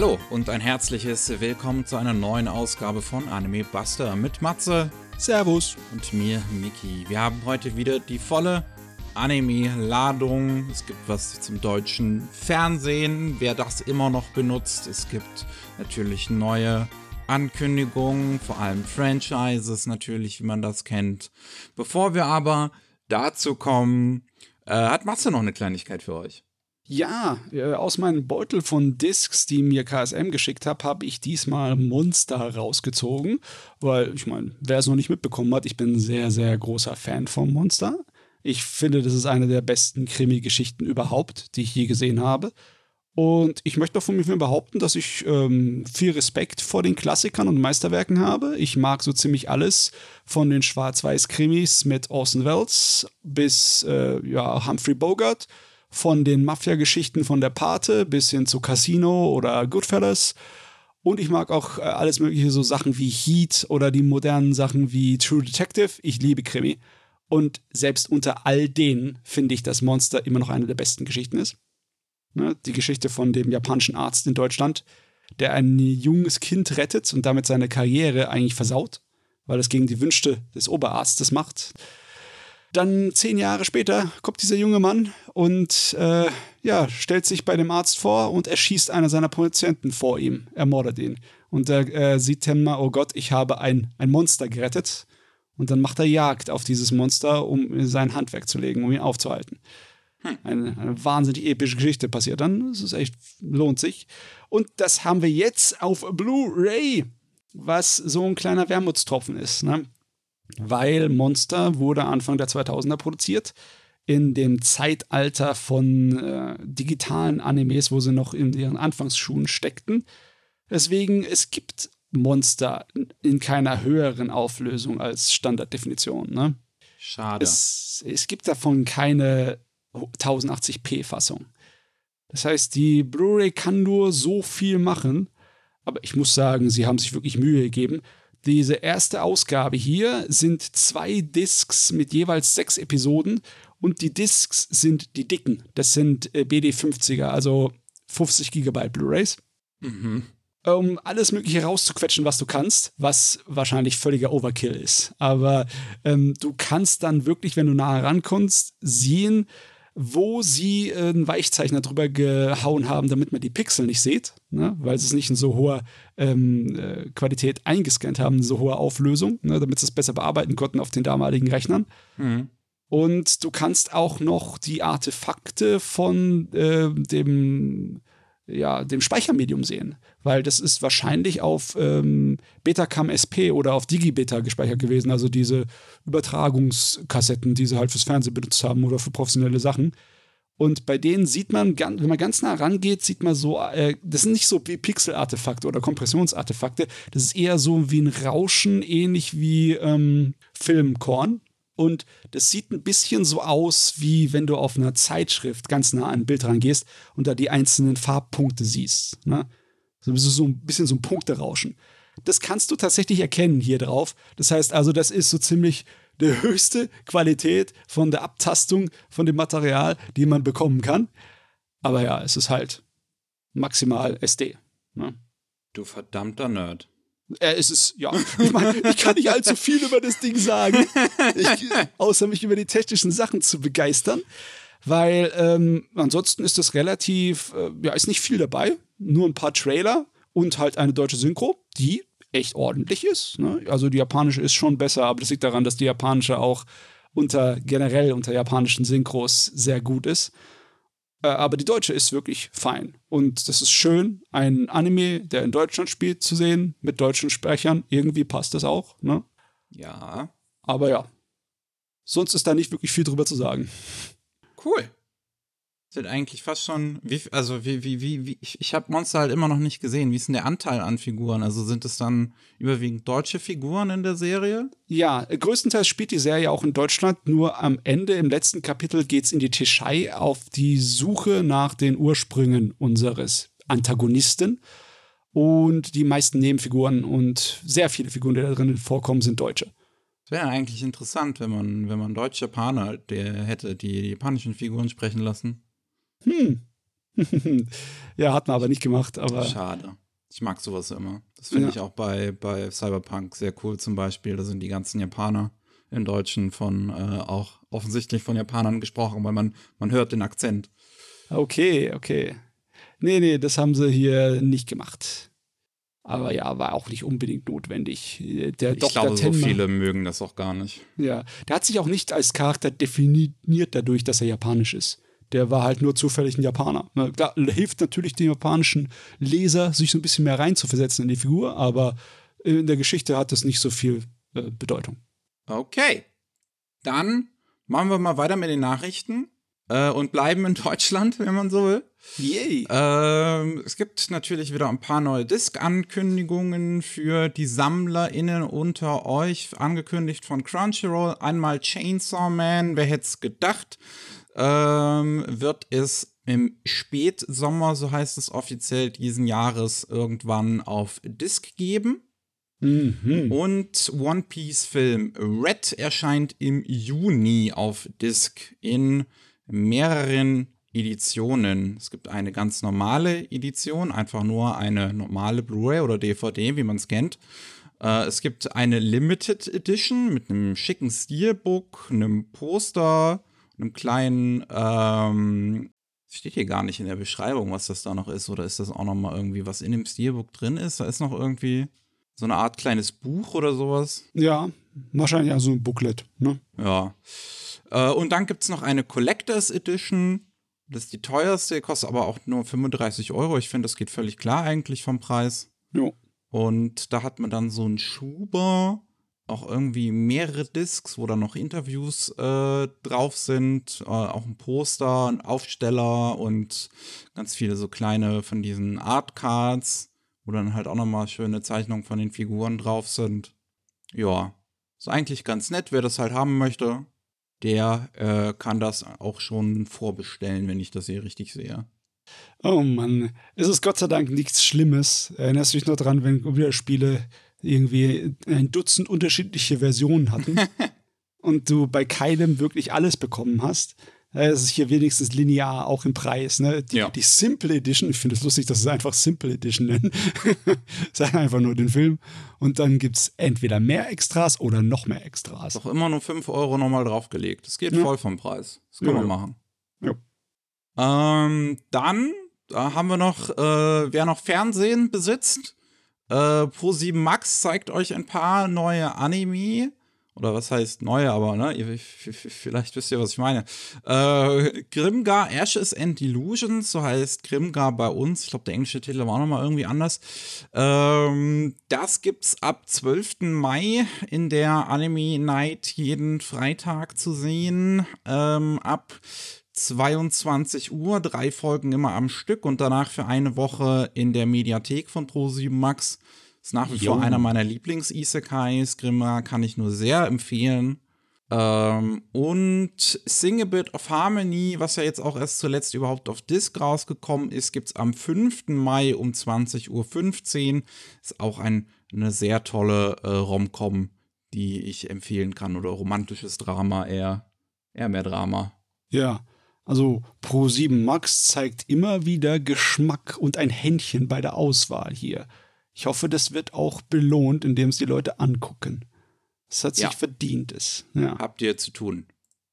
Hallo und ein herzliches Willkommen zu einer neuen Ausgabe von Anime Buster mit Matze. Servus. Und mir, Miki. Wir haben heute wieder die volle Anime-Ladung. Es gibt was zum deutschen Fernsehen, wer das immer noch benutzt. Es gibt natürlich neue Ankündigungen, vor allem Franchises natürlich, wie man das kennt. Bevor wir aber dazu kommen, äh, hat Matze noch eine Kleinigkeit für euch. Ja, äh, aus meinem Beutel von Discs, die mir KSM geschickt hat, habe ich diesmal Monster rausgezogen, weil ich meine, wer es noch nicht mitbekommen hat, ich bin ein sehr, sehr großer Fan von Monster. Ich finde, das ist eine der besten Krimi-Geschichten überhaupt, die ich je gesehen habe. Und ich möchte auch von mir behaupten, dass ich ähm, viel Respekt vor den Klassikern und Meisterwerken habe. Ich mag so ziemlich alles von den Schwarz-Weiß-Krimis mit Orson Welles bis äh, ja, Humphrey Bogart von den Mafia-Geschichten von der Pate bis hin zu Casino oder Goodfellas. Und ich mag auch äh, alles mögliche, so Sachen wie Heat oder die modernen Sachen wie True Detective. Ich liebe Krimi. Und selbst unter all denen finde ich, dass Monster immer noch eine der besten Geschichten ist. Ne? Die Geschichte von dem japanischen Arzt in Deutschland, der ein junges Kind rettet und damit seine Karriere eigentlich versaut, weil es gegen die Wünsche des Oberarztes macht. Dann zehn Jahre später kommt dieser junge Mann und äh, ja, stellt sich bei dem Arzt vor und erschießt einer seiner Patienten vor ihm, ermordet ihn. Und er äh, sieht mal, oh Gott, ich habe ein, ein Monster gerettet. Und dann macht er Jagd auf dieses Monster, um sein Handwerk zu legen, um ihn aufzuhalten. Hm. Eine, eine, wahnsinnig epische Geschichte passiert dann. Es ist echt, lohnt sich. Und das haben wir jetzt auf Blu-ray, was so ein kleiner Wermutstropfen ist. Ne? Weil Monster wurde Anfang der 2000er produziert in dem Zeitalter von äh, digitalen Animes, wo sie noch in ihren Anfangsschuhen steckten. Deswegen, es gibt Monster in keiner höheren Auflösung als Standarddefinition. Ne? Schade. Es, es gibt davon keine 1080p-Fassung. Das heißt, die Blu-ray kann nur so viel machen, aber ich muss sagen, sie haben sich wirklich Mühe gegeben. Diese erste Ausgabe hier sind zwei Discs mit jeweils sechs Episoden und die Discs sind die dicken. Das sind äh, BD50er, also 50 Gigabyte Blu-rays. Mhm. Um alles Mögliche rauszuquetschen, was du kannst, was wahrscheinlich völliger Overkill ist. Aber ähm, du kannst dann wirklich, wenn du nahe rankommst, sehen, wo sie äh, einen Weichzeichner drüber gehauen haben, damit man die Pixel nicht sieht, ne? weil es nicht in so hoher ähm, äh, Qualität eingescannt haben, so hoher Auflösung, ne? damit sie es besser bearbeiten konnten auf den damaligen Rechnern. Mhm. Und du kannst auch noch die Artefakte von äh, dem ja, dem Speichermedium sehen, weil das ist wahrscheinlich auf ähm, Betacam SP oder auf Digibeta gespeichert gewesen, also diese Übertragungskassetten, die sie halt fürs Fernsehen benutzt haben oder für professionelle Sachen. Und bei denen sieht man, wenn man ganz nah rangeht, sieht man so, äh, das sind nicht so wie Pixel-Artefakte oder Kompressionsartefakte, das ist eher so wie ein Rauschen, ähnlich wie ähm, Filmkorn. Und das sieht ein bisschen so aus, wie wenn du auf einer Zeitschrift ganz nah an ein Bild rangehst und da die einzelnen Farbpunkte siehst. Ne? So ein bisschen so ein Punkterauschen. Das kannst du tatsächlich erkennen hier drauf. Das heißt also, das ist so ziemlich die höchste Qualität von der Abtastung von dem Material, die man bekommen kann. Aber ja, es ist halt maximal SD. Ne? Du verdammter Nerd. Äh, es ist, ja, ich meine, ich kann nicht allzu viel über das Ding sagen, ich, außer mich über die technischen Sachen zu begeistern. Weil ähm, ansonsten ist das relativ, äh, ja, ist nicht viel dabei. Nur ein paar Trailer und halt eine deutsche Synchro, die echt ordentlich ist. Ne? Also die japanische ist schon besser, aber das liegt daran, dass die japanische auch unter generell unter japanischen Synchros sehr gut ist. Äh, aber die deutsche ist wirklich fein. Und das ist schön, ein Anime, der in Deutschland spielt, zu sehen, mit deutschen Sprechern. Irgendwie passt das auch, ne? Ja. Aber ja. Sonst ist da nicht wirklich viel drüber zu sagen. Cool sind eigentlich fast schon, wie, also wie, wie, wie, wie ich, ich habe Monster halt immer noch nicht gesehen. Wie ist denn der Anteil an Figuren? Also sind es dann überwiegend deutsche Figuren in der Serie? Ja, größtenteils spielt die Serie auch in Deutschland, nur am Ende, im letzten Kapitel, geht es in die Tischei auf die Suche nach den Ursprüngen unseres Antagonisten. Und die meisten Nebenfiguren und sehr viele Figuren, die da drin vorkommen, sind Deutsche. Es wäre eigentlich interessant, wenn man, wenn man deutsche Japaner der hätte, die die japanischen Figuren sprechen lassen. Hm. ja, hat man aber nicht gemacht. Aber Schade. Ich mag sowas immer. Das finde Ja. ich auch bei, bei Cyberpunk sehr cool zum Beispiel. Da sind die ganzen Japaner im Deutschen von äh, auch offensichtlich von Japanern gesprochen, weil man, man hört den Akzent. okay, okay. Nee, nee, das haben sie hier nicht gemacht. Aber ja, war auch nicht unbedingt notwendig. Äh, Der Ich Dr. glaube, so Tenma, viele mögen das auch gar nicht. Ja, der hat sich auch nicht als Charakter definiert dadurch, dass er japanisch ist. Der war halt nur zufällig ein Japaner. Na, klar, hilft natürlich dem japanischen Leser, sich so ein bisschen mehr reinzuversetzen in die Figur, aber in der Geschichte hat das nicht so viel äh, Bedeutung. Okay. Dann machen wir mal weiter mit den Nachrichten äh, und bleiben in Deutschland, wenn man so will. Yay! Ähm, es gibt natürlich wieder ein paar neue Disc-Ankündigungen für die SammlerInnen unter euch, angekündigt von Crunchyroll. Einmal Chainsaw Man, wer hätte es gedacht, ähm, wird es im Spätsommer, so heißt es offiziell, diesen Jahres irgendwann auf Disc geben. Mhm. Und One Piece Film Red erscheint im Juni auf Disc in mehreren Editionen. Es gibt eine ganz normale Edition, einfach nur eine normale Blu-ray oder DVD, wie man es kennt. Äh, es gibt eine Limited Edition mit einem schicken Steelbook, einem Poster, einem kleinen, ähm, steht hier gar nicht in der Beschreibung, was das da noch ist, oder ist das auch noch mal irgendwie, was in dem Steelbook drin ist? Da ist noch irgendwie so eine Art kleines Buch oder sowas. Ja, wahrscheinlich also ein Booklet, ne? Ja. Äh, und dann gibt es noch eine Collectors Edition. Das ist die teuerste, kostet aber auch nur 35 Euro. Ich finde, das geht völlig klar eigentlich vom Preis. Jo. Und da hat man dann so einen Schuber, auch irgendwie mehrere Discs, wo dann noch Interviews äh, drauf sind, äh, auch ein Poster, ein Aufsteller und ganz viele so kleine von diesen Artcards, wo dann halt auch nochmal schöne Zeichnungen von den Figuren drauf sind. Ja, ist eigentlich ganz nett, wer das halt haben möchte, der äh, kann das auch schon vorbestellen, wenn ich das hier richtig sehe. Oh Mann, es ist Gott sei Dank nichts Schlimmes. Erinnerst du dich noch dran, wenn Computerspiele irgendwie ein Dutzend unterschiedliche Versionen hatten und du bei keinem wirklich alles bekommen hast? Es ist hier wenigstens linear, auch im Preis. Ne? Die, Ja. die Simple Edition, ich finde es lustig, dass sie es einfach Simple Edition nennen. Sagen einfach nur den Film. Und dann gibt es entweder mehr Extras oder noch mehr Extras. Auch immer nur 5 Euro nochmal draufgelegt. Das geht Ja. voll vom Preis. Das kann Ja, ja. machen. Ähm, dann da haben wir noch, äh, wer noch Fernsehen besitzt, äh, Pro7 Max zeigt euch ein paar neue Anime. Oder was heißt neue, aber ne, ihr, vielleicht wisst ihr, was ich meine. Äh, Grimgar Ashes and Illusions, so heißt Grimgar bei uns. Ich glaube, der englische Titel war auch nochmal irgendwie anders. Ähm, das gibt's ab 12. Mai in der Anime Night jeden Freitag zu sehen. Ähm, ab 22 Uhr, drei Folgen immer am Stück und danach für eine Woche in der Mediathek von Pro7 Max. Ist nach wie Jo. vor einer meiner Lieblings-Isekais. Grimmer kann ich nur sehr empfehlen. Ähm, und Sing a Bit of Harmony, was ja jetzt auch erst zuletzt überhaupt auf Disc rausgekommen ist, gibt's am 5. Mai um 20.15 Uhr. Ist auch ein, eine sehr tolle äh, Rom-Com, die ich empfehlen kann. Oder romantisches Drama, eher, eher mehr Drama. Ja, also Pro7 Max zeigt immer wieder Geschmack und ein Händchen bei der Auswahl hier. Ich hoffe, das wird auch belohnt, indem es die Leute angucken. Es hat sich Ja. verdient, es. Ja. habt ihr zu tun.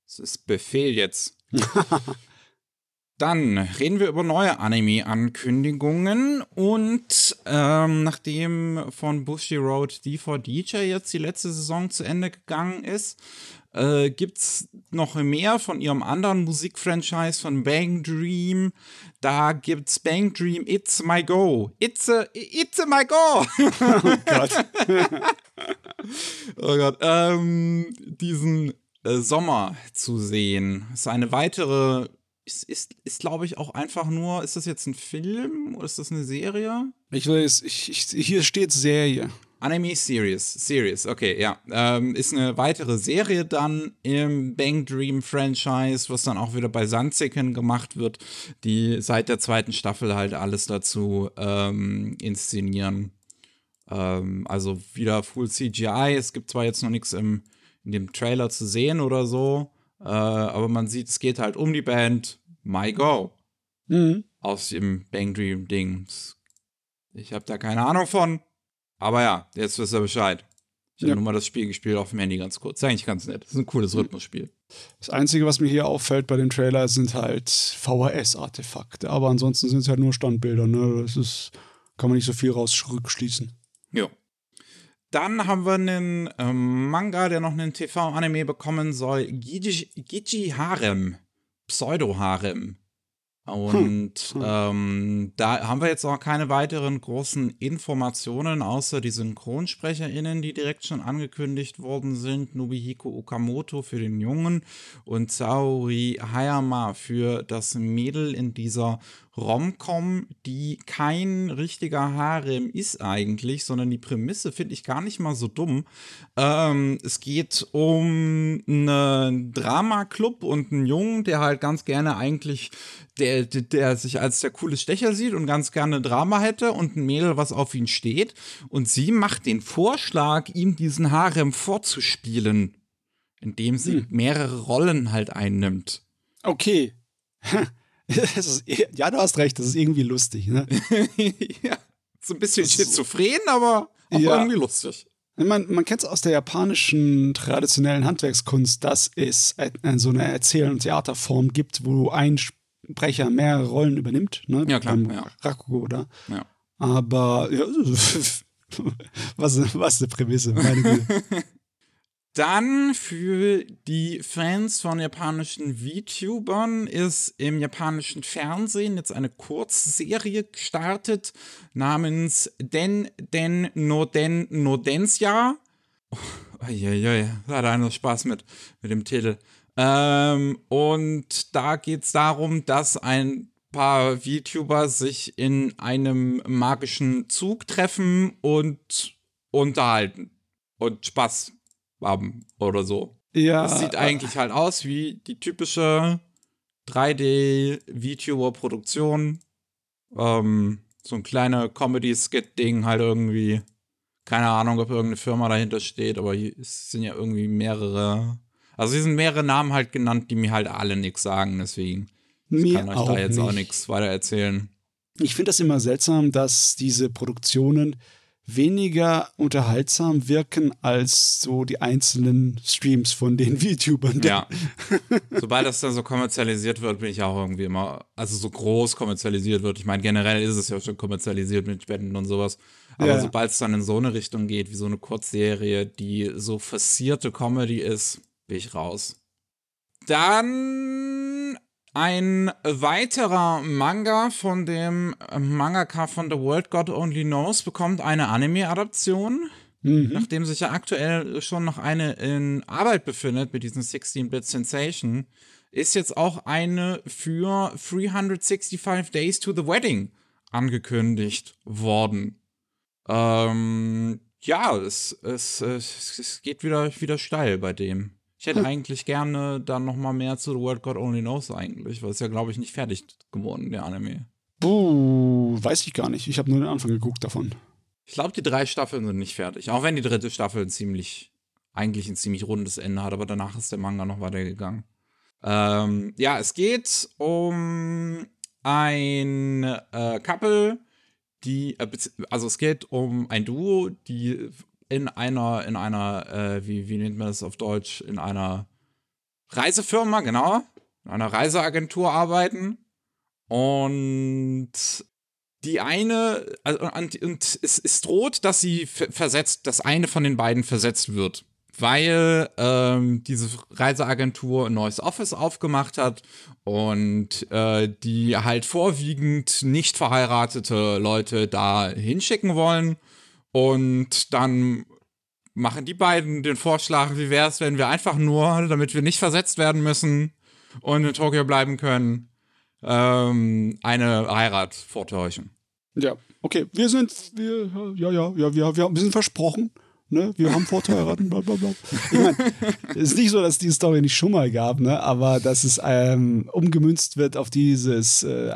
Es ist Befehl jetzt. Dann reden wir über neue Anime-Ankündigungen und ähm, nachdem von Bushiroad D4DJ jetzt die letzte Saison zu Ende gegangen ist, äh, gibt's noch mehr von ihrem anderen Musikfranchise von Bang Dream. Da gibt's Bang Dream It's My Go. It's a, it's a my go. Gott. Oh Gott, ähm, diesen äh, Sommer zu sehen. Ist eine weitere, ist, ist, ist glaube ich auch einfach nur, ist das jetzt ein Film oder ist das eine Serie? Ich weiß, ich, ich, hier steht Serie. Anime Series, Series, okay, ja. Ähm, ist eine weitere Serie dann im Bang Dream Franchise, was dann auch wieder bei Sandseken gemacht wird, die seit der zweiten Staffel halt alles dazu ähm, inszenieren. Ähm, also wieder Full CGI. Es gibt zwar jetzt noch nichts im, in dem Trailer zu sehen oder so, äh, aber man sieht, es geht halt um die Band My Go. Mhm. aus dem Bang Dream Ding. Ich habe da keine Ahnung von. Aber ja, jetzt wisst ihr Bescheid. Ich habe ja. nur mal das Spiel gespielt auf dem Handy ganz kurz. Ist eigentlich ganz nett. Das ist ein cooles hm. Rhythmusspiel. Das Einzige, was mir hier auffällt bei dem Trailer, sind halt VHS-Artefakte. Aber ansonsten sind es halt nur Standbilder. Ne? Das ist, kann man nicht so viel raus rückschließen. Ja. Dann haben wir einen ähm, Manga, der noch einen TV-Anime bekommen soll. Giji, Giji Harem. Pseudo-Harem. Und hm. ähm, da haben wir jetzt auch keine weiteren großen Informationen, außer die SynchronsprecherInnen, die direkt schon angekündigt worden sind. Nobihiko Okamoto für den Jungen und Saori Hayama für das Mädel in dieser Romcom, die kein richtiger Harem ist eigentlich, sondern die Prämisse finde ich gar nicht mal so dumm. Ähm, es geht um einen Drama-Club und einen Jungen, der halt ganz gerne eigentlich, der, der, der sich als der coole Stecher sieht und ganz gerne Drama hätte und ein Mädel, was auf ihn steht. Und sie macht den Vorschlag, ihm diesen Harem vorzuspielen, indem sie hm. mehrere Rollen halt einnimmt. Okay. ist, ja, du hast recht, das ist irgendwie lustig. Ne? ja, so ein bisschen schizophren, aber auch ja. irgendwie lustig. Man, man kennt es aus der japanischen traditionellen Handwerkskunst, dass es so eine Erzähl- und Theaterform gibt, wo ein Sprecher mehrere Rollen übernimmt. Ne? Ja, klar. Ja. Rakugo, oder? Ja. Aber ja, was, was eine Prämisse, meine Güte. Dann für die Fans von japanischen VTubern ist im japanischen Fernsehen jetzt eine Kurzserie gestartet namens Den Den No Den No Densya. Oh, da hat einer Spaß mit, mit dem Titel. Ähm, und da geht es darum, dass ein paar VTuber sich in einem magischen Zug treffen und unterhalten und Spaß haben oder so. Ja. Das sieht eigentlich halt aus wie die typische 3D-VTuber-Produktion. Ähm, so ein kleiner Comedy-Skit-Ding halt irgendwie. Keine Ahnung, ob irgendeine Firma dahinter steht, aber hier sind ja irgendwie mehrere. Also hier sind mehrere Namen halt genannt, die mir halt alle nichts sagen, deswegen. Ich kann euch da jetzt nicht. auch nichts weiter erzählen. Ich finde das immer seltsam, dass diese Produktionen weniger unterhaltsam wirken als so die einzelnen Streams von den VTubern. Ja. Sobald das dann so kommerzialisiert wird, bin ich auch irgendwie immer, also so groß kommerzialisiert wird. Ich meine, generell ist es ja schon kommerzialisiert mit Spenden und sowas. Aber ja. sobald es dann in so eine Richtung geht, wie so eine Kurzserie, die so versierte Comedy ist, bin ich raus. Dann ein weiterer Manga von dem Mangaka von The World God Only Knows bekommt eine Anime-Adaption. Mhm. Nachdem sich ja aktuell schon noch eine in Arbeit befindet mit diesem 16-Bit Sensation, ist jetzt auch eine für 365 Days to the Wedding angekündigt worden. Ähm, ja, es, es, es, es geht wieder, wieder steil bei dem. Ich hätte eigentlich gerne dann noch mal mehr zu The World God Only Knows eigentlich, weil es ja, glaube ich, nicht fertig geworden, der Anime. Buh, weiß ich gar nicht. Ich habe nur den Anfang geguckt davon. Ich glaube, die drei Staffeln sind nicht fertig. Auch wenn die dritte Staffel ein ziemlich, eigentlich ein ziemlich rundes Ende hat, aber danach ist der Manga noch weitergegangen. Ähm, ja, es geht um ein äh, Couple, die, äh, also es geht um ein Duo, die in einer, in einer, äh, wie, wie nennt man das auf Deutsch, in einer Reisefirma, genau, in einer Reiseagentur arbeiten. Und die eine, also, und, und es, es droht, dass sie versetzt, dass eine von den beiden versetzt wird. Weil ähm, diese Reiseagentur ein neues Office aufgemacht hat und äh, die halt vorwiegend nicht verheiratete Leute da hinschicken wollen. Und dann machen die beiden den Vorschlag, wie wäre es, wenn wir einfach nur, damit wir nicht versetzt werden müssen und in Tokio bleiben können, ähm, eine Heirat vortäuschen. Ja, okay. Wir sind, wir, ja, ja, ja, wir, wir, sind versprochen. Ne? Wir haben vorzuheiraten, bla bla bla. Ich meine, es ist nicht so, dass es die Story nicht schon mal gab, ne? aber dass es ähm, umgemünzt wird auf dieses äh,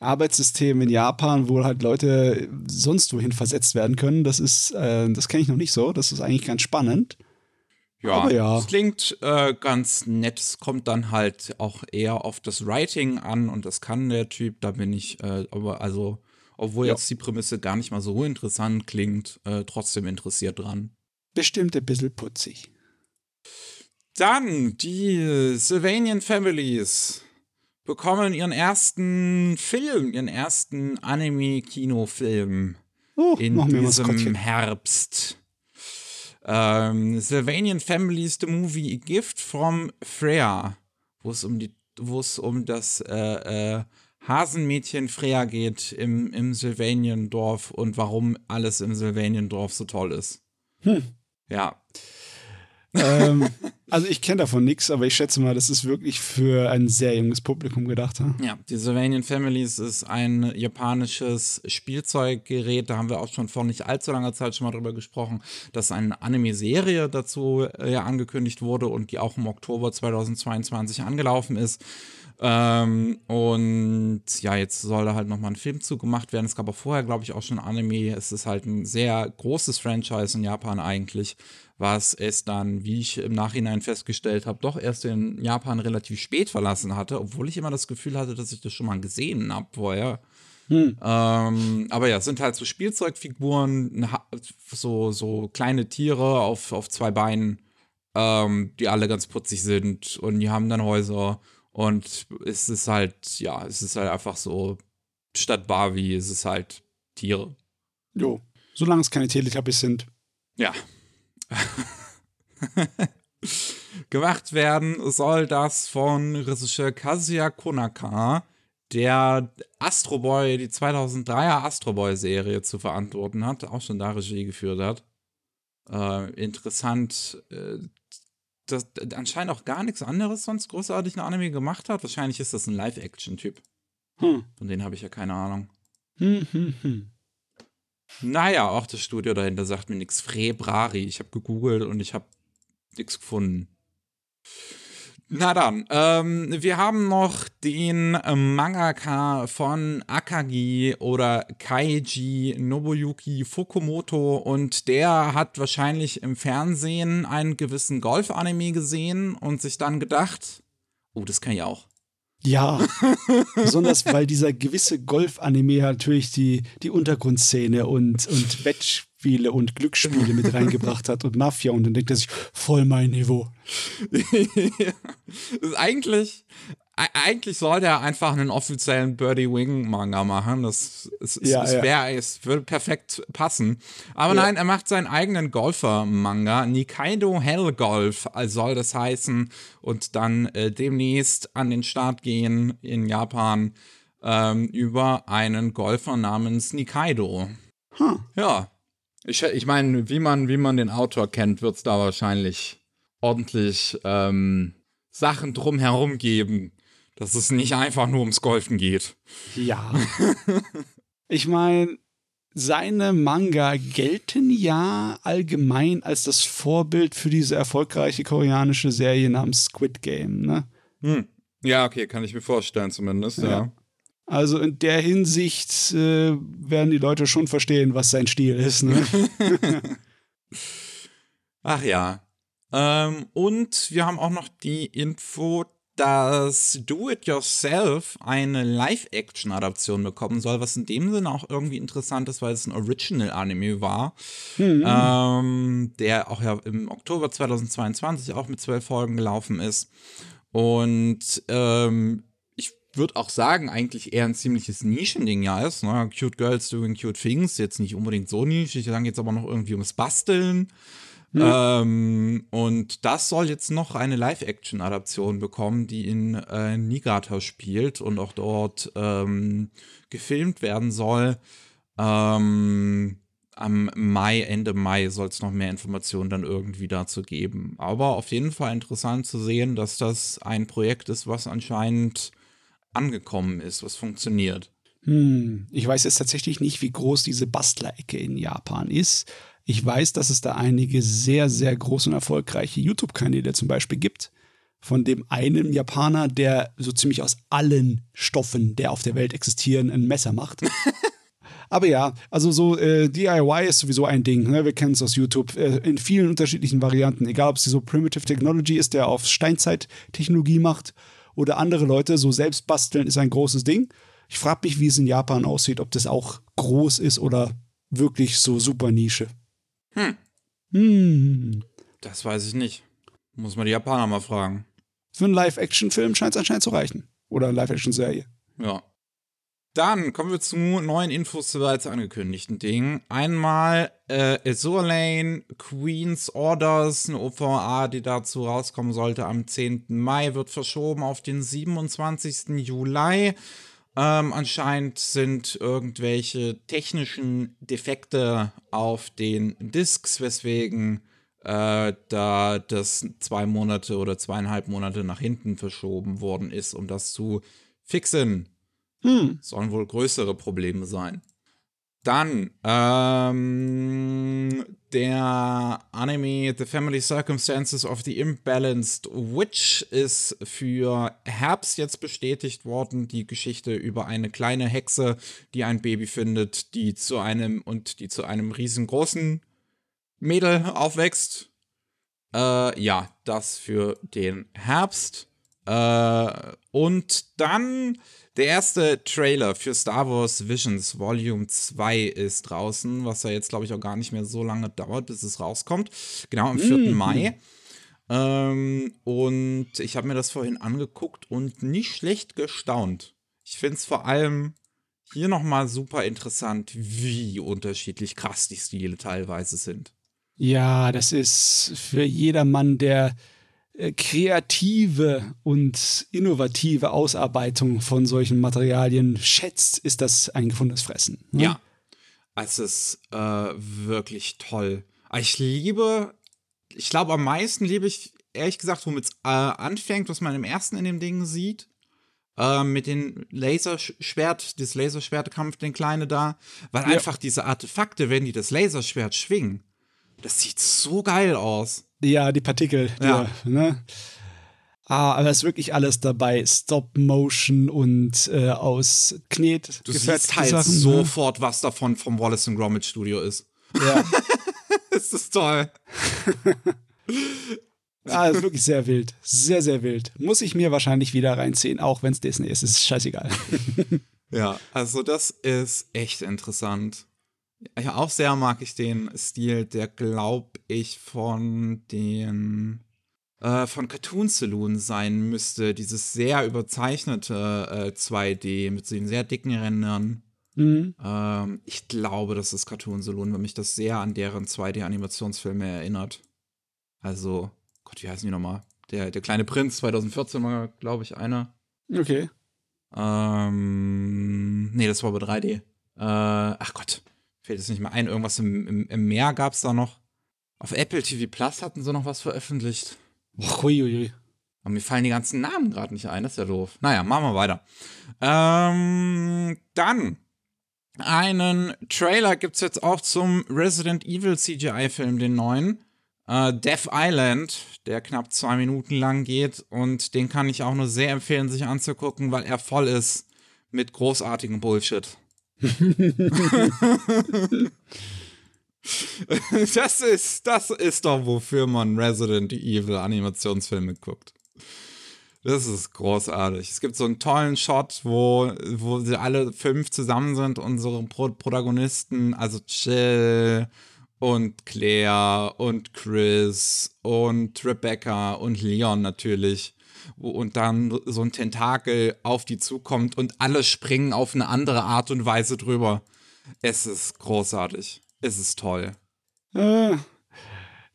Arbeitssystem in Japan, wo halt Leute sonst wohin versetzt werden können. Das ist, äh, das kenne ich noch nicht so. Das ist eigentlich ganz spannend. Ja, ja. es klingt äh, ganz nett. Es kommt dann halt auch eher auf das Writing an und das kann der Typ. Da bin ich, äh, aber also, obwohl Ja. jetzt die Prämisse gar nicht mal so interessant klingt, äh, trotzdem interessiert dran. Bestimmt ein bisschen putzig. Dann die Sylvanian Families bekommen ihren ersten Film, ihren ersten Anime-Kinofilm Oh, in diesem. Herbst. Ähm, Sylvanian Families, the movie Gift from Freya, wo es um die, wo es um das äh, äh, Hasenmädchen Freya geht im, im Sylvaniendorf und warum alles im Sylvaniendorf so toll ist. Hm. Ja, ähm, also ich kenne davon nichts, aber ich schätze mal, das ist wirklich für ein sehr junges Publikum gedacht. Ja? Ja, die Sylvanian Families ist ein japanisches Spielzeuggerät. Da haben wir auch schon vor nicht allzu langer Zeit schon mal drüber gesprochen, dass eine Anime-Serie dazu äh, angekündigt wurde und die auch im Oktober 2022 angelaufen ist. Ähm, und ja, jetzt soll da halt nochmal ein Film zugemacht werden. Es gab auch vorher, glaube ich, auch schon Anime. Es ist halt ein sehr großes Franchise in Japan eigentlich, was es dann, wie ich im Nachhinein festgestellt habe, doch erst in Japan relativ spät verlassen hatte, obwohl ich immer das Gefühl hatte, dass ich das schon mal gesehen habe vorher. Hm. Ähm, aber ja, es sind halt so Spielzeugfiguren, so, so kleine Tiere auf, auf zwei Beinen, ähm, die alle ganz putzig sind und die haben dann Häuser und es ist halt, ja, es ist halt einfach so, statt Barbie ist es halt Tiere. Jo. Solange es keine Teletubbies sind. Ja. Gemacht werden soll das von Regisseur Kazuya Konaka, der Astro Boy, die 2003er Astro Boy Serie zu verantworten hat, auch schon da Regie geführt hat. Äh, interessant, äh, dass anscheinend auch gar nichts anderes sonst großartig in Anime gemacht hat. Wahrscheinlich ist das ein Live-Action-Typ. Hm. Von denen habe ich ja keine Ahnung. Hm, hm, hm. Naja, auch das Studio dahinter sagt mir nichts. Frebrari. Ich habe gegoogelt und ich habe nichts gefunden. Na dann, ähm, wir haben noch den äh, Mangaka von Akagi oder Kaiji Nobuyuki Fukumoto und der hat wahrscheinlich im Fernsehen einen gewissen Golf-Anime gesehen und sich dann gedacht, oh, das kann ich auch. Ja, besonders weil dieser gewisse Golf-Anime natürlich die, die Untergrundszene und, und Wettspiele und Glücksspiele mit reingebracht hat und Mafia und dann denkt er sich, voll mein Niveau. Eigentlich, e- eigentlich sollte er einfach einen offiziellen Birdie Wing Manga machen. Das es, es, Ja, es, ja. wär, es würde perfekt passen. Aber Ja. nein, er macht seinen eigenen Golfer-Manga. Nikaido Hell Golf soll das heißen. Und dann äh, demnächst an den Start gehen in Japan ähm, über einen Golfer namens Nikaido. Huh. Ja. Ich, ich meine, wie man, wie man den Autor kennt, wird es da wahrscheinlich ordentlich ähm, Sachen drumherum geben, dass es nicht einfach nur ums Golfen geht. Ja. ich meine, seine Manga gelten ja allgemein als das Vorbild für diese erfolgreiche koreanische Serie namens Squid Game, ne? Hm. Ja, okay, kann ich mir vorstellen zumindest, ja. Ja. Also in der Hinsicht äh, werden die Leute schon verstehen, was sein Stil ist. Ne? Ach ja. Ähm, und wir haben auch noch die Info, dass Do It Yourself eine Live-Action-Adaption bekommen soll, was in dem Sinne auch irgendwie interessant ist, weil es ein Original-Anime war, Hm. ähm, der auch ja im Oktober 2022 auch mit zwölf Folgen gelaufen ist. Und ähm, würde auch sagen, eigentlich eher ein ziemliches Nischending ja ist. Ne? Cute Girls doing cute things, jetzt nicht unbedingt so nischig, dann geht es aber noch irgendwie ums Basteln. Ähm, und das soll jetzt noch eine Live-Action-Adaption bekommen, die in äh, Niigata spielt und auch dort ähm, gefilmt werden soll. Ähm, am Mai, Ende Mai soll es noch mehr Informationen dann irgendwie dazu geben. Aber auf jeden Fall interessant zu sehen, dass das ein Projekt ist, was anscheinend angekommen ist, was funktioniert. Hm. Ich weiß jetzt tatsächlich nicht, wie groß diese Bastlerecke in Japan ist. Ich weiß, dass es da einige sehr, sehr große und erfolgreiche YouTube-Kanäle zum Beispiel gibt. Von dem einen Japaner, der so ziemlich aus allen Stoffen, der auf der Welt existieren, ein Messer macht. Aber ja, also so äh, DIY ist sowieso ein Ding. Ne? Wir kennen es aus YouTube äh, in vielen unterschiedlichen Varianten. Egal, ob es so Primitive Technology ist, der auf Steinzeit-Technologie macht oder andere Leute. So selbst basteln ist ein großes Ding. Ich frage mich, wie es in Japan aussieht, ob das auch groß ist oder wirklich so super Nische. Hm. Hm. Das weiß ich nicht. Muss man die Japaner mal fragen. Für einen Live-Action-Film scheint es anscheinend zu reichen. Oder eine Live-Action-Serie. Ja. Dann kommen wir zu neuen Infos zu bereits angekündigten Dingen. Einmal äh, Azure Lane, Queen's Orders, eine OVA, die dazu rauskommen sollte am 10. Mai, wird verschoben auf den 27. Juli. Ähm, anscheinend sind irgendwelche technischen Defekte auf den Discs, weswegen äh, da das zwei Monate oder zweieinhalb Monate nach hinten verschoben worden ist, um das zu fixen. Hm. Sollen wohl größere Probleme sein. Dann, ähm, der Anime The Family Circumstances of the Imbalanced Witch ist für Herbst jetzt bestätigt worden. Die Geschichte über eine kleine Hexe, die ein Baby findet, die zu einem und die zu einem riesengroßen Mädel aufwächst. Äh, ja, das für den Herbst. Äh, und dann der erste Trailer für Star Wars Visions Volume 2 ist draußen, was ja jetzt, glaube ich, auch gar nicht mehr so lange dauert, bis es rauskommt. Genau am 4. Mhm. Mai. Ähm, und ich habe mir das vorhin angeguckt und nicht schlecht gestaunt. Ich finde es vor allem hier nochmal super interessant, wie unterschiedlich krass die Stile teilweise sind. Ja, das ist für jedermann, der kreative und innovative Ausarbeitung von solchen Materialien schätzt, ist das ein gefundenes Fressen. Ne? Ja. Es ist äh, wirklich toll. Ich liebe, ich glaube, am meisten liebe ich, ehrlich gesagt, womit es äh, anfängt, was man im ersten in dem Ding sieht. Äh, mit dem Laserschwert, das Laserschwertkampf, den Kleine da. Weil Ja. einfach diese Artefakte, wenn die das Laserschwert schwingen, das sieht so geil aus. Ja, die Partikel. Ja. Die, ne? Ah, aber es ist wirklich alles dabei. Stop Motion und äh, aus Knet Du siehst halt Sachen, ne? sofort, was davon vom Wallace and Gromit Studio ist. Ja. Das ist toll. ah, ist wirklich sehr wild. Sehr, sehr wild. Muss ich mir wahrscheinlich wieder reinziehen, auch wenn es Disney ist. Ist scheißegal. Ja, also das ist echt interessant. Ja, auch sehr mag ich den Stil, der glaube ich von den äh, von Cartoon Saloon sein müsste. Dieses sehr überzeichnete äh, 2D mit so den sehr dicken Rändern. Mhm. Ähm, ich glaube, das ist Cartoon Saloon, weil mich das sehr an deren 2D-Animationsfilme erinnert. Also, Gott, wie heißen die nochmal? Der, der kleine Prinz 2014 war, glaube ich, einer. Okay. Ähm, nee, das war bei 3D. Äh, ach Gott, fällt es nicht mehr ein. Irgendwas im, im, im Meer gab es da noch. Auf Apple TV Plus hatten sie noch was veröffentlicht. Uiuiui. Aber mir fallen die ganzen Namen gerade nicht ein, das ist ja doof. Naja, machen wir weiter. Ähm, dann einen Trailer gibt es jetzt auch zum Resident Evil CGI-Film, den neuen. Äh, Death Island, der knapp zwei Minuten lang geht. Und den kann ich auch nur sehr empfehlen, sich anzugucken, weil er voll ist mit großartigem Bullshit. das ist, das ist doch, wofür man Resident Evil Animationsfilme guckt. Das ist großartig. Es gibt so einen tollen Shot, wo, wo sie alle fünf zusammen sind, unsere Pro Protagonisten, also Jill und Claire und Chris und Rebecca und Leon natürlich. Und dann so ein Tentakel auf die zukommt und alle springen auf eine andere Art und Weise drüber. Es ist großartig. Es ist toll. Äh,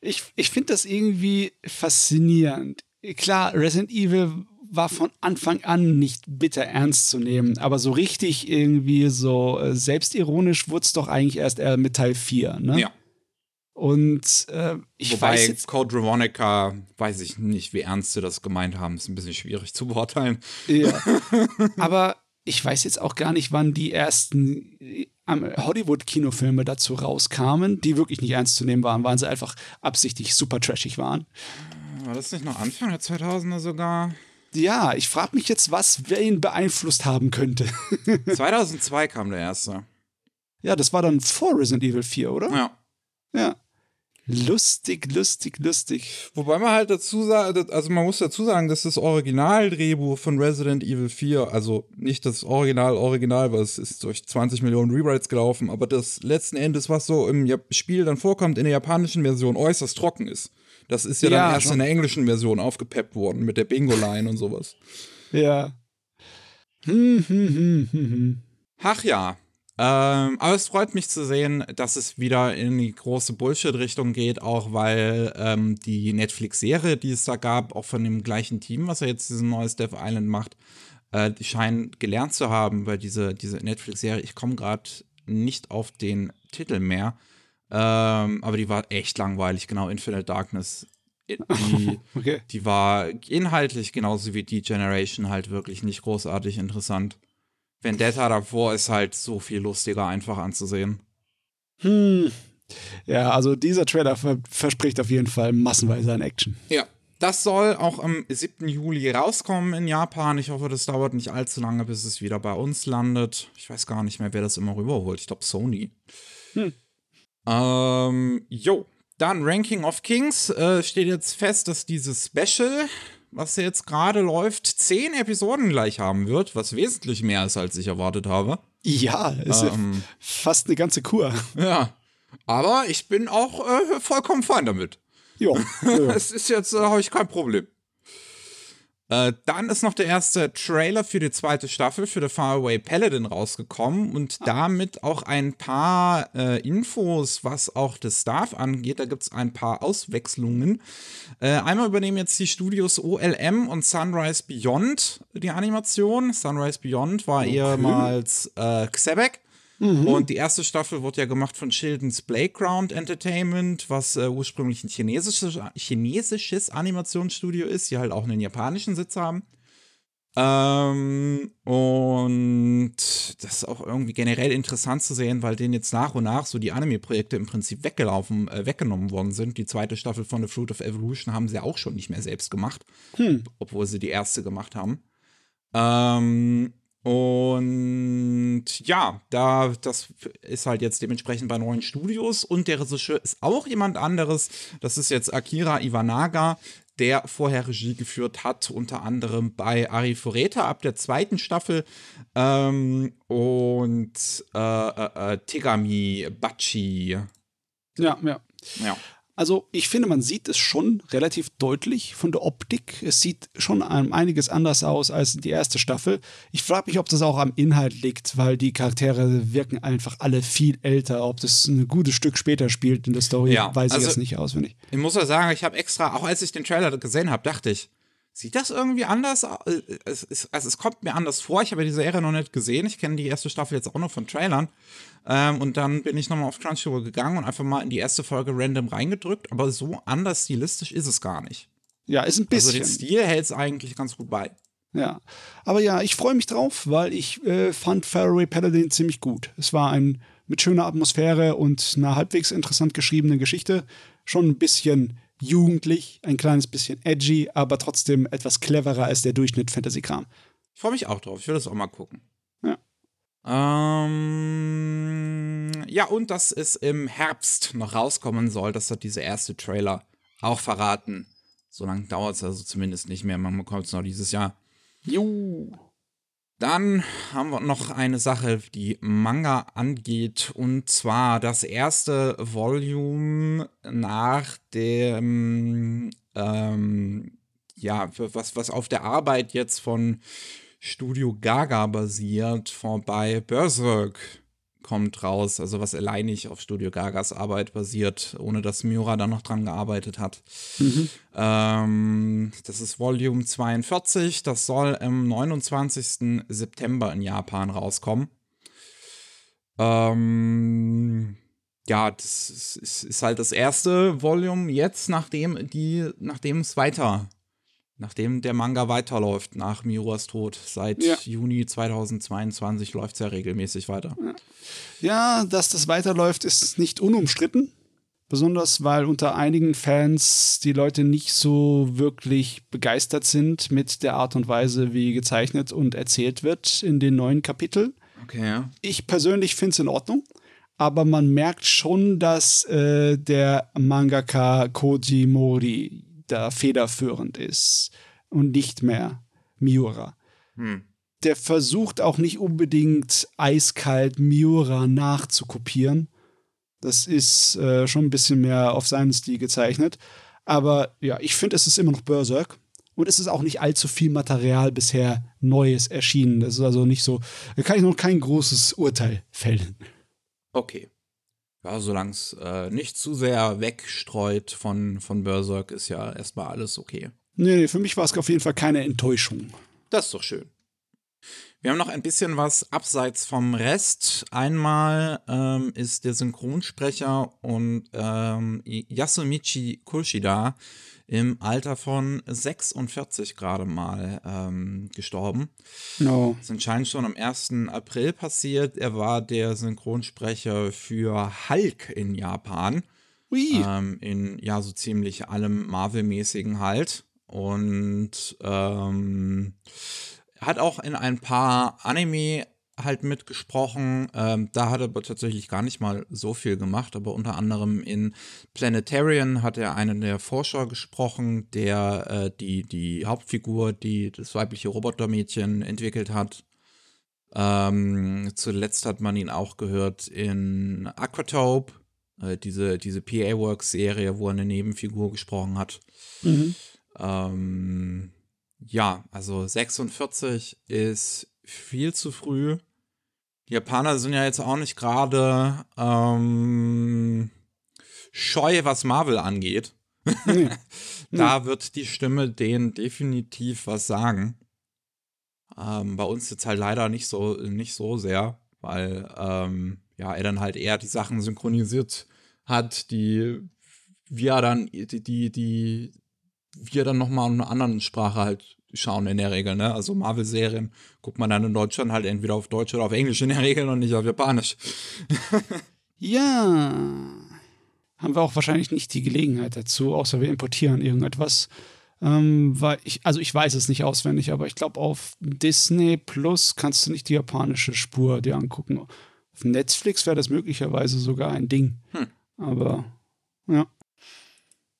ich ich finde das irgendwie faszinierend. Klar, Resident Evil war von Anfang an nicht bitter ernst zu nehmen, aber so richtig irgendwie so äh, selbstironisch wurde es doch eigentlich erst eher mit Teil 4. Ne? Ja. Und äh, ich Wobei weiß jetzt, Code Veronica, weiß ich nicht, wie ernst sie das gemeint haben. Ist ein bisschen schwierig zu beurteilen. ja. aber ich weiß jetzt auch gar nicht, wann die ersten äh, Hollywood-Kinofilme dazu rauskamen, die wirklich nicht ernst zu nehmen waren, weil sie einfach absichtlich super trashig waren. War das nicht noch Anfang der 2000er sogar? Ja, ich frage mich jetzt, was wer ihn beeinflusst haben könnte. 2002 kam der erste. Ja, das war dann vor Resident Evil 4, oder? Ja. Ja. Lustig, lustig, lustig. Wobei man halt dazu sagt, also man muss dazu sagen, dass das Originaldrehbuch von Resident Evil 4, also nicht das Original, Original, weil es ist durch 20 Millionen Rewrites gelaufen, aber das letzten Endes, was so im Spiel dann vorkommt, in der japanischen Version äußerst trocken ist. Das ist ja, ja dann erst schon. in der englischen Version aufgepeppt worden mit der Bingo-Line und sowas. Ja. Hm, hm, hm, hm, hm. Ach ja, ähm, aber es freut mich zu sehen, dass es wieder in die große Bullshit-Richtung geht, auch weil ähm, die Netflix-Serie, die es da gab, auch von dem gleichen Team, was er jetzt diesen neues Death Island macht, äh, die scheinen gelernt zu haben, weil diese, diese Netflix-Serie, ich komme gerade nicht auf den Titel mehr, ähm, aber die war echt langweilig, genau, Infinite Darkness. Die, okay. die war inhaltlich genauso wie die Generation halt wirklich nicht großartig interessant. Vendetta davor ist halt so viel lustiger einfach anzusehen. Hm. Ja, also dieser Trailer ver verspricht auf jeden Fall massenweise an Action. Ja. Das soll auch am 7. Juli rauskommen in Japan. Ich hoffe, das dauert nicht allzu lange, bis es wieder bei uns landet. Ich weiß gar nicht mehr, wer das immer rüberholt. Ich glaube, Sony. Hm. Ähm, jo. Dann Ranking of Kings. Äh, steht jetzt fest, dass dieses Special was jetzt gerade läuft, zehn Episoden gleich haben wird, was wesentlich mehr ist, als ich erwartet habe. Ja, ist ähm, ja fast eine ganze Kur. Ja. Aber ich bin auch äh, vollkommen fein damit. Ja. es ist jetzt, äh, habe ich kein Problem. Äh, dann ist noch der erste Trailer für die zweite Staffel für The Faraway Paladin rausgekommen und ah. damit auch ein paar äh, Infos, was auch das Staff angeht. Da gibt es ein paar Auswechslungen. Äh, einmal übernehmen jetzt die Studios OLM und Sunrise Beyond die Animation. Sunrise Beyond war okay. ehemals äh, Xebec. Mhm. Und die erste Staffel wurde ja gemacht von Children's Playground Entertainment, was äh, ursprünglich ein chinesisches, chinesisches Animationsstudio ist, die halt auch einen japanischen Sitz haben. Ähm, und das ist auch irgendwie generell interessant zu sehen, weil denen jetzt nach und nach so die Anime-Projekte im Prinzip weggelaufen, äh, weggenommen worden sind. Die zweite Staffel von The Fruit of Evolution haben sie auch schon nicht mehr selbst gemacht, hm. obwohl sie die erste gemacht haben. Ähm, und ja, da, das ist halt jetzt dementsprechend bei neuen Studios und der Regisseur ist auch jemand anderes. Das ist jetzt Akira Iwanaga, der vorher Regie geführt hat, unter anderem bei Ari Fureta ab der zweiten Staffel ähm, und äh, äh, äh Tegami Bachi. Ja, ja. Ja. Also ich finde, man sieht es schon relativ deutlich von der Optik. Es sieht schon einiges anders aus als die erste Staffel. Ich frage mich, ob das auch am Inhalt liegt, weil die Charaktere wirken einfach alle viel älter. Ob das ein gutes Stück später spielt in der Story, ja, weiß also, ich jetzt nicht auswendig. Ich muss ja sagen, ich habe extra, auch als ich den Trailer gesehen habe, dachte ich, Sieht das irgendwie anders? Es, ist, also es kommt mir anders vor. Ich habe ja die Serie noch nicht gesehen. Ich kenne die erste Staffel jetzt auch nur von Trailern. Ähm, und dann bin ich nochmal auf Crunchyroll gegangen und einfach mal in die erste Folge random reingedrückt. Aber so anders stilistisch ist es gar nicht. Ja, ist ein bisschen. Also den Stil hält es eigentlich ganz gut bei. Ja, aber ja, ich freue mich drauf, weil ich äh, fand Faraway Paladin ziemlich gut. Es war ein mit schöner Atmosphäre und einer halbwegs interessant geschriebenen Geschichte. Schon ein bisschen jugendlich, ein kleines bisschen edgy, aber trotzdem etwas cleverer als der Durchschnitt Fantasy-Kram. Ich freue mich auch drauf. Ich will das auch mal gucken. Ja. Ähm, ja, und dass es im Herbst noch rauskommen soll, das hat dieser erste Trailer auch verraten. So lange dauert es also zumindest nicht mehr. Man bekommt es noch dieses Jahr. Juhu. Dann haben wir noch eine Sache, die Manga angeht, und zwar das erste Volume nach dem, ähm, ja, was, was auf der Arbeit jetzt von Studio Gaga basiert, vorbei Berserk kommt raus, also was alleinig auf Studio Gagas Arbeit basiert, ohne dass Miura da noch dran gearbeitet hat. Mhm. Ähm, das ist Volume 42, das soll am 29. September in Japan rauskommen. Ähm, ja, das ist, ist, halt das erste Volume jetzt, nachdem die, nachdem es weiter Nachdem der Manga weiterläuft nach Miuras Tod, seit ja. Juni 2022 läuft es ja regelmäßig weiter. Ja, dass das weiterläuft, ist nicht unumstritten. Besonders weil unter einigen Fans die Leute nicht so wirklich begeistert sind mit der Art und Weise, wie gezeichnet und erzählt wird in den neuen Kapiteln. Okay, ja. Ich persönlich finde es in Ordnung. aber man merkt schon, dass äh, der Mangaka Koji Mori da federführend ist und nicht mehr Miura. Hm. Der versucht auch nicht unbedingt eiskalt Miura nachzukopieren. Das ist äh, schon ein bisschen mehr auf seinen Stil gezeichnet. Aber ja, ich finde, es ist immer noch Berserk. Und es ist auch nicht allzu viel Material bisher Neues erschienen. Das ist also nicht so, da kann ich noch kein großes Urteil fällen. Okay. Ja, solange es äh, nicht zu sehr wegstreut von, von Berserk, ist ja erstmal alles okay. Nee, nee, für mich war es auf jeden Fall keine Enttäuschung. Das ist doch schön. Wir haben noch ein bisschen was abseits vom Rest. Einmal ähm, ist der Synchronsprecher und ähm, Yasumichi Kushida im Alter von 46 gerade mal ähm, gestorben. No. Das ist anscheinend schon am 1. April passiert. Er war der Synchronsprecher für Hulk in Japan. Ähm, in ja so ziemlich allem Marvel-mäßigen halt. Und ähm, hat auch in ein paar Anime halt mitgesprochen. Ähm, da hat er aber tatsächlich gar nicht mal so viel gemacht, aber unter anderem in Planetarian hat er einen der Forscher gesprochen, der äh, die, die Hauptfigur, die das weibliche Robotermädchen entwickelt hat. Ähm, zuletzt hat man ihn auch gehört in Aquatope, äh, diese, diese PA-Works-Serie, wo er eine Nebenfigur gesprochen hat. Mhm. Ähm, ja, also 46 ist viel zu früh. Die Japaner sind ja jetzt auch nicht gerade ähm, scheu, was Marvel angeht. Nee. da wird die Stimme denen definitiv was sagen. Ähm, bei uns jetzt halt leider nicht so, nicht so sehr, weil ähm, ja, er dann halt eher die Sachen synchronisiert hat, die wir dann, die, die, die wir dann nochmal in einer anderen Sprache halt schauen in der Regel, ne? Also Marvel-Serien guckt man dann in Deutschland halt entweder auf Deutsch oder auf Englisch in der Regel und nicht auf Japanisch. ja. Haben wir auch wahrscheinlich nicht die Gelegenheit dazu, außer wir importieren irgendetwas. Ähm, weil ich, also ich weiß es nicht auswendig, aber ich glaube, auf Disney Plus kannst du nicht die japanische Spur dir angucken. Auf Netflix wäre das möglicherweise sogar ein Ding. Hm. Aber ja.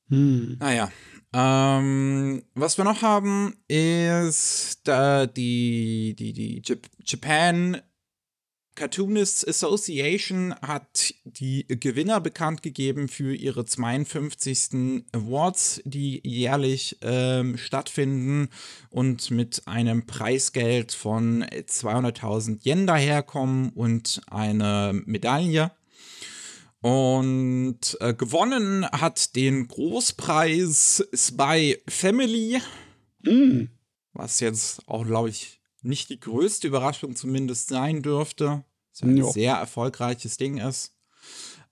Hm. Naja, ähm, was wir noch haben, ist äh, die, die, die Japan Cartoonists Association hat die Gewinner bekannt gegeben für ihre 52. Awards, die jährlich ähm, stattfinden und mit einem Preisgeld von 200.000 Yen daherkommen und eine Medaille. Und äh, gewonnen hat den Großpreis Spy Family. Mm. Was jetzt auch, glaube ich, nicht die größte Überraschung zumindest sein dürfte. Was ein jo. sehr erfolgreiches Ding ist.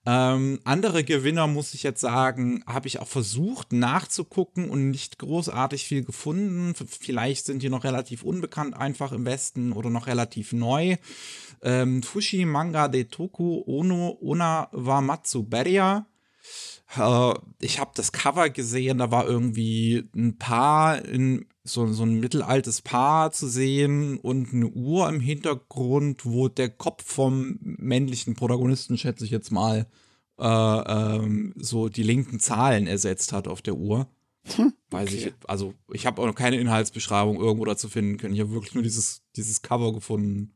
Ähm, andere Gewinner, muss ich jetzt sagen, habe ich auch versucht nachzugucken und nicht großartig viel gefunden. Vielleicht sind die noch relativ unbekannt einfach im Westen oder noch relativ neu. Ähm, Fushi Manga de Toku Ono Ona Wamatsu Beria. Äh, ich habe das Cover gesehen, da war irgendwie ein Paar in so, so ein mittelaltes Paar zu sehen und eine Uhr im Hintergrund, wo der Kopf vom männlichen Protagonisten, schätze ich jetzt mal, äh, ähm, so die linken Zahlen ersetzt hat auf der Uhr. Hm, Weiß okay. ich, also ich habe auch noch keine Inhaltsbeschreibung irgendwo dazu finden können. Ich habe wirklich nur dieses, dieses Cover gefunden.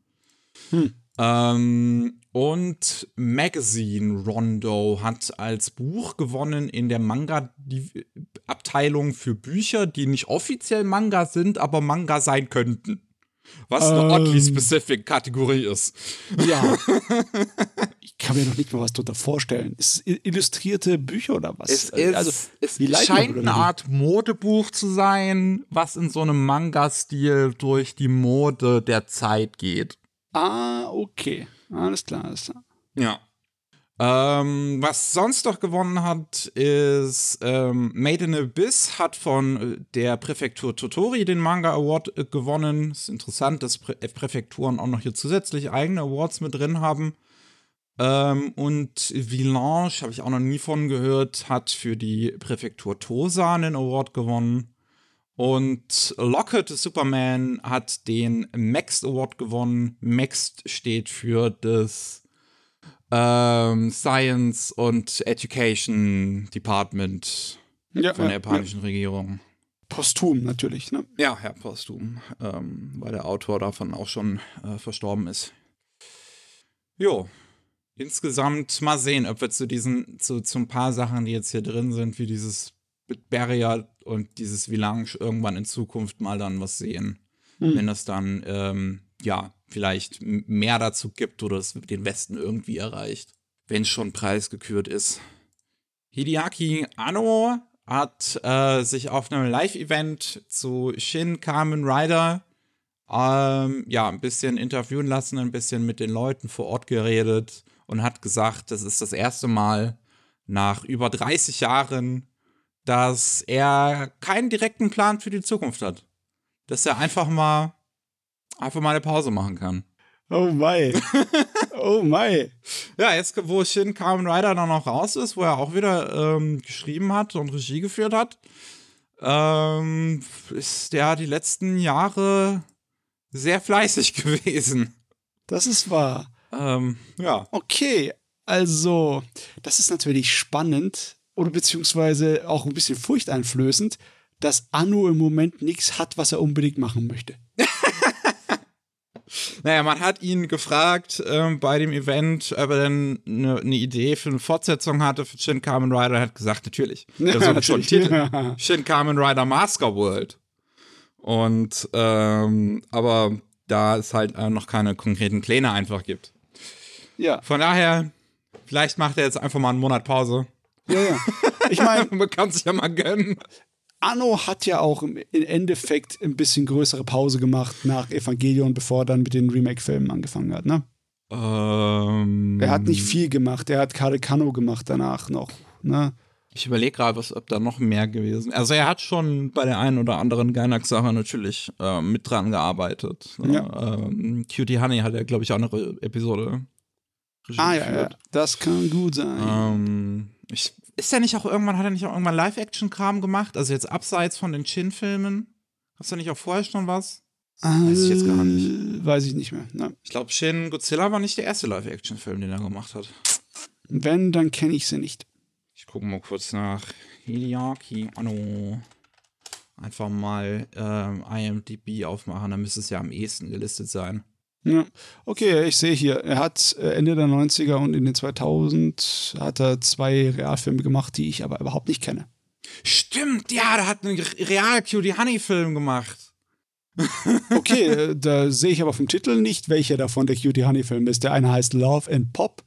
Hm. Ähm, und Magazine Rondo hat als Buch gewonnen in der Manga-Abteilung für Bücher, die nicht offiziell Manga sind, aber Manga sein könnten. Was eine ähm, oddly specific Kategorie ist. Ja. ich kann mir noch nicht mal was darunter vorstellen. Ist es illustrierte Bücher oder was? Es, ist, also, es scheint eine Art Modebuch zu sein, was in so einem Manga-Stil durch die Mode der Zeit geht. Ah, okay. Alles klar, alles klar. Ja. Ähm, was sonst noch gewonnen hat, ist ähm, Made in Abyss hat von äh, der Präfektur Totori den Manga Award äh, gewonnen. Ist interessant, dass Prä Präfekturen auch noch hier zusätzlich eigene Awards mit drin haben. Ähm, und Villange, habe ich auch noch nie von gehört, hat für die Präfektur Tosa einen Award gewonnen. Und Lockett Superman hat den Max Award gewonnen. Max steht für das ähm, Science und Education Department Ja, von der ja, japanischen Regierung. Posthum natürlich, ne? Ja, Herr Postum, ähm, weil der Autor davon auch schon äh, verstorben ist. Jo, insgesamt mal sehen, ob wir zu diesen, zu, zu ein paar Sachen, die jetzt hier drin sind, wie dieses Barrier und dieses Vilange irgendwann in Zukunft mal dann was sehen. Hm. Wenn es dann, ähm, ja, vielleicht mehr dazu gibt oder es den Westen irgendwie erreicht. Wenn es schon preisgekürt ist. Hideaki Anno hat äh, sich auf einem Live-Event zu Shin Kamen Rider ähm, ja, ein bisschen interviewen lassen, ein bisschen mit den Leuten vor Ort geredet und hat gesagt, das ist das erste Mal nach über 30 Jahren, dass er keinen direkten Plan für die Zukunft hat. Dass er einfach mal einfach mal eine Pause machen kann. Oh mei. oh mei. Ja, jetzt, wo Shin Kamen Rider dann noch raus ist, wo er auch wieder ähm, geschrieben hat und Regie geführt hat, ähm, ist der die letzten Jahre sehr fleißig gewesen. Das ist wahr. Ähm, ja. Okay, also, das ist natürlich spannend oder beziehungsweise auch ein bisschen furchteinflößend, dass Anno im Moment nichts hat, was er unbedingt machen möchte. Naja, man hat ihn gefragt ähm, bei dem Event, ob er denn eine ne Idee für eine Fortsetzung hatte für Shin Kamen Rider. Er hat gesagt, natürlich. Ja, soll hat schon. Titel. Shin Kamen Rider Masker World. Und, ähm, aber da es halt äh, noch keine konkreten Pläne einfach gibt. Ja, Von daher, vielleicht macht er jetzt einfach mal einen Monat Pause. Ja, ja. Ich meine, Man kann sich ja mal gönnen. Anno hat ja auch im Endeffekt ein bisschen größere Pause gemacht nach Evangelion, bevor er dann mit den Remake-Filmen angefangen hat, ne? Ähm, Er hat nicht viel gemacht, er hat Kare Kano gemacht danach noch, ne? Ich überlege gerade, was ob da noch mehr gewesen. Also er hat schon bei der einen oder anderen Gainax-Sache natürlich äh, mit dran gearbeitet. Ne? Ja. Ähm, Cutie Honey hat er, glaube ich, auch eine Re- Episode. Regie Ah ja, ja, das kann gut sein. Ähm, ich, ist er nicht auch irgendwann, hat er nicht auch irgendwann Live-Action-Kram gemacht? Also jetzt abseits von den Shin-Filmen? Hast du nicht auch vorher schon was? weiß ich jetzt gar nicht. Äh, Weiß ich nicht mehr. Ne? Ich glaube, Shin Godzilla war nicht der erste Live-Action-Film, den er gemacht hat. Wenn, dann kenne ich sie nicht. Ich gucke mal kurz nach Hideaki Anno. Einfach mal ähm, IMDb aufmachen, dann müsste es ja am ehesten gelistet sein. Ja. Okay, ich sehe hier, er hat äh, Ende der 90er und in den 2000 hat er zwei Realfilme gemacht, die ich aber überhaupt nicht kenne. Stimmt, ja, der hat einen real Cutie Honey Film gemacht. Okay, äh, da sehe ich aber vom Titel nicht, welcher davon der Cutie Honey Film ist. Der eine heißt Love and Pop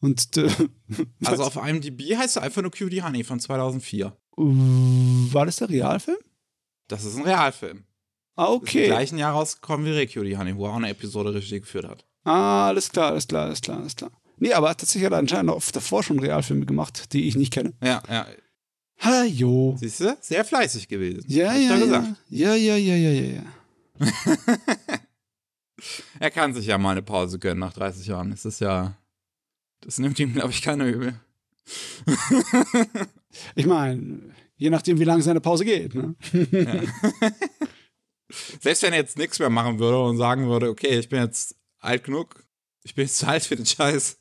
und äh, Also auf IMDb heißt er einfach nur Cutie Honey von 2004. war das der Realfilm? Das ist ein Realfilm. Ah, Ist im okay. gleichen Jahr rausgekommen wie Re Cutie Honey, wo er auch eine Episode Regie geführt hat. Ah, alles klar, alles klar, alles klar, alles klar. Nee, aber tatsächlich hat er anscheinend auch davor schon Realfilme gemacht, die ich nicht kenne. Ja, ja. Ha, jo. Siehst du? Sehr fleißig gewesen. Ja, Hab ja, ja. Ja, ja, ja, ja, ja, ja. Er kann sich ja mal eine Pause gönnen nach 30 Jahren. Das ist ja. Das nimmt ihm, glaube ich, keiner übel. Ich meine, je nachdem, wie lange seine Pause geht, ne? Selbst wenn er jetzt nichts mehr machen würde und sagen würde, okay, ich bin jetzt alt genug, ich bin jetzt zu alt für den Scheiß.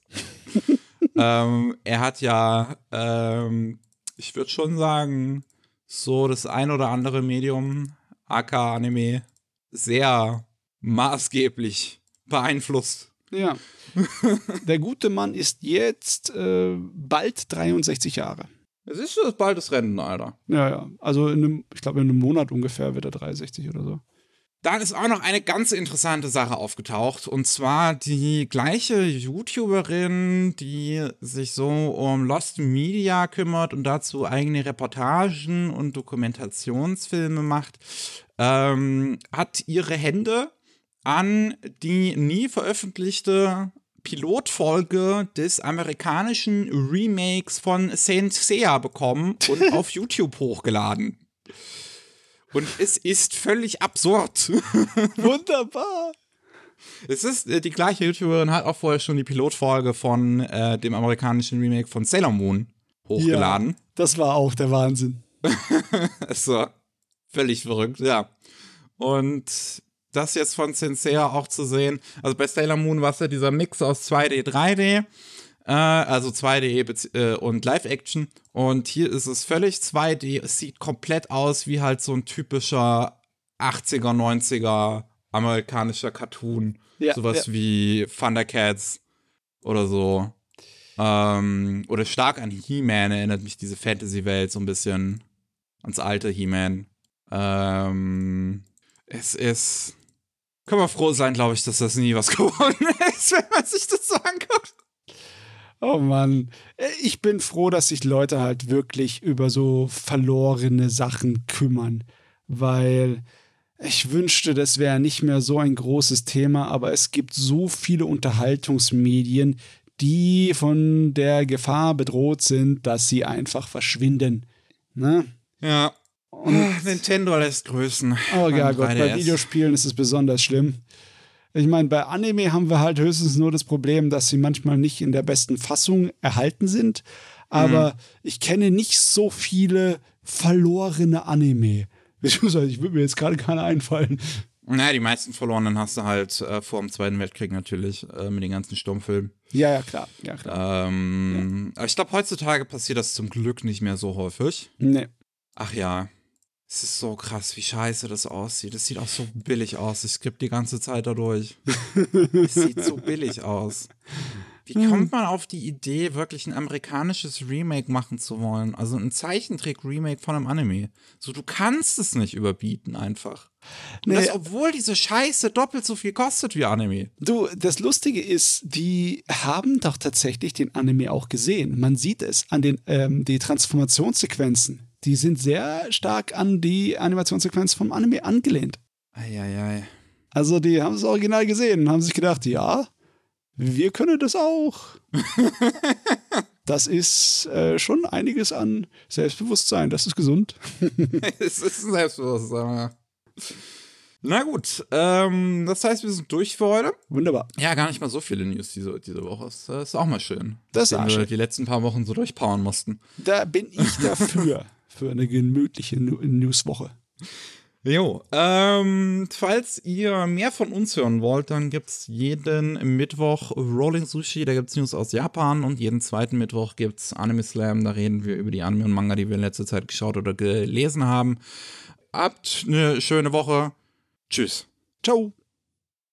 ähm, er hat ja, ähm, ich würde schon sagen, so das ein oder andere Medium, AK Anime, sehr maßgeblich beeinflusst. Ja. Der gute Mann ist jetzt äh, bald 63 Jahre. Es ist das bald das Rentenalter. Ja, ja. Also in einem, ich glaube, in einem Monat ungefähr wird er 63 oder so. Dann ist auch noch eine ganz interessante Sache aufgetaucht. Und zwar die gleiche YouTuberin, die sich so um Lost Media kümmert und dazu eigene Reportagen und Dokumentationsfilme macht, ähm, hat ihre Hände an die nie veröffentlichte Pilotfolge des amerikanischen Remakes von Saint Seiya bekommen und auf YouTube hochgeladen. Und es ist völlig absurd. Wunderbar. Es ist, äh, die gleiche YouTuberin hat auch vorher schon die Pilotfolge von äh, dem amerikanischen Remake von Sailor Moon hochgeladen. Das war auch der Wahnsinn. Also, völlig verrückt, ja. Und das jetzt von Sincere auch zu sehen. Also bei Sailor Moon war es ja dieser Mix aus 2D, 3D. Äh, also 2D äh, und Live-Action. Und hier ist es völlig 2D. Es sieht komplett aus wie halt so ein typischer 80er, 90er amerikanischer Cartoon. Ja, Sowas ja. wie Thundercats oder so. Ähm, oder stark an He-Man erinnert mich diese Fantasy-Welt so ein bisschen ans alte He-Man. Ähm, es ist. Kann man froh sein, glaube ich, dass das nie was geworden ist, wenn man sich das so anguckt. Oh Mann. Ich bin froh, dass sich Leute halt wirklich über so verlorene Sachen kümmern. Weil ich wünschte, das wäre nicht mehr so ein großes Thema, aber es gibt so viele Unterhaltungsmedien, die von der Gefahr bedroht sind, dass sie einfach verschwinden. Ne? Ja. Und Nintendo lässt grüßen. Oh ja Gott, bei Videospielen ist es besonders schlimm. Ich meine, bei Anime haben wir halt höchstens nur das Problem, dass sie manchmal nicht in der besten Fassung erhalten sind. Aber mhm. ich kenne nicht so viele verlorene Anime. Ich würde mir jetzt gerade keine einfallen. Naja, die meisten verlorenen hast du halt äh, vor dem Zweiten Weltkrieg natürlich äh, mit den ganzen Sturmfilmen. Ja, ja, klar. Ja, klar. Ähm, ja. Aber ich glaube, heutzutage passiert das zum Glück nicht mehr so häufig. Nee. Ach ja. Es ist so krass, wie scheiße das aussieht. Es sieht auch so billig aus. Ich skippe die ganze Zeit dadurch. es sieht so billig aus. Wie kommt man auf die Idee, wirklich ein amerikanisches Remake machen zu wollen? Also ein Zeichentrick-Remake von einem Anime. So, du kannst es nicht überbieten einfach. Nee. Das, obwohl diese Scheiße doppelt so viel kostet wie Anime. Du, das Lustige ist, die haben doch tatsächlich den Anime auch gesehen. Man sieht es an den ähm, die Transformationssequenzen. Die sind sehr stark an die Animationssequenz vom Anime angelehnt. Eieiei. Also die haben es original gesehen und haben sich gedacht, ja, wir können das auch. das ist äh, schon einiges an Selbstbewusstsein. Das ist gesund. es ist ein Selbstbewusstsein. Na gut, ähm, das heißt, wir sind durch für heute. Wunderbar. Ja, gar nicht mal so viele News diese, diese Woche. Das ist auch mal schön. Das ist auch wir die letzten paar Wochen so durchpowern mussten. Da bin ich dafür, für eine gemütliche Newswoche. Jo, ähm, falls ihr mehr von uns hören wollt, dann gibt's jeden Mittwoch Rolling Sushi, da gibt's News aus Japan und jeden zweiten Mittwoch gibt's Anime Slam, da reden wir über die Anime und Manga, die wir in letzter Zeit geschaut oder gelesen haben. Habt eine schöne Woche. Tschüss. Ciao.